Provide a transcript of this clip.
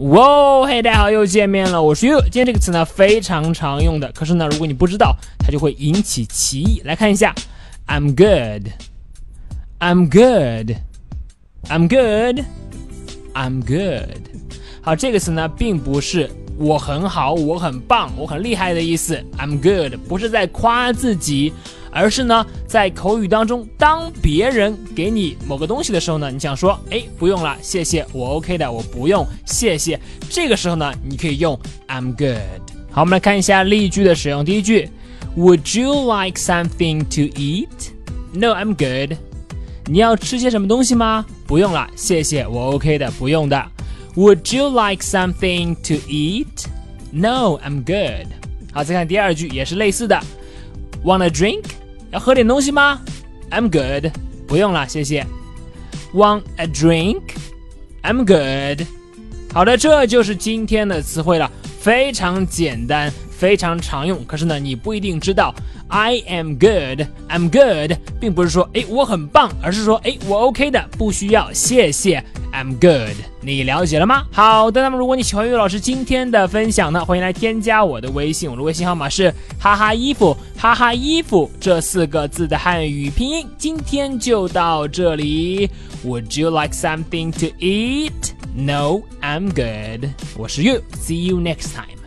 哇，嘿，大家好，又见面了，我是 you。今天这个词呢非常常用的，可是呢，如果你不知道，它就会引起歧义。来看一下，I'm good，I'm good，I'm good，I'm good。好，这个词呢并不是我很好，我很棒，我很厉害的意思。I'm good 不是在夸自己。而是呢，在口语当中，当别人给你某个东西的时候呢，你想说，哎，不用了，谢谢，我 OK 的，我不用，谢谢。这个时候呢，你可以用 I'm good。好，我们来看一下例句的使用。第一句，Would you like something to eat? No, I'm good。你要吃些什么东西吗？不用了，谢谢，我 OK 的，不用的。Would you like something to eat? No, I'm good。好，再看第二句，也是类似的，Want a drink? 要喝点东西吗？I'm good，不用了，谢谢。Want a drink？I'm good。好的，这就是今天的词汇了，非常简单，非常常用。可是呢，你不一定知道。I am good，I'm good，并不是说哎我很棒，而是说哎我 OK 的，不需要谢谢。I'm good，你了解了吗？好的，那么如果你喜欢岳老师今天的分享呢，欢迎来添加我的微信，我的微信号码是哈哈衣服哈哈衣服这四个字的汉语拼音。今天就到这里。Would you like something to eat? No, I'm good. 我是岳，See you next time.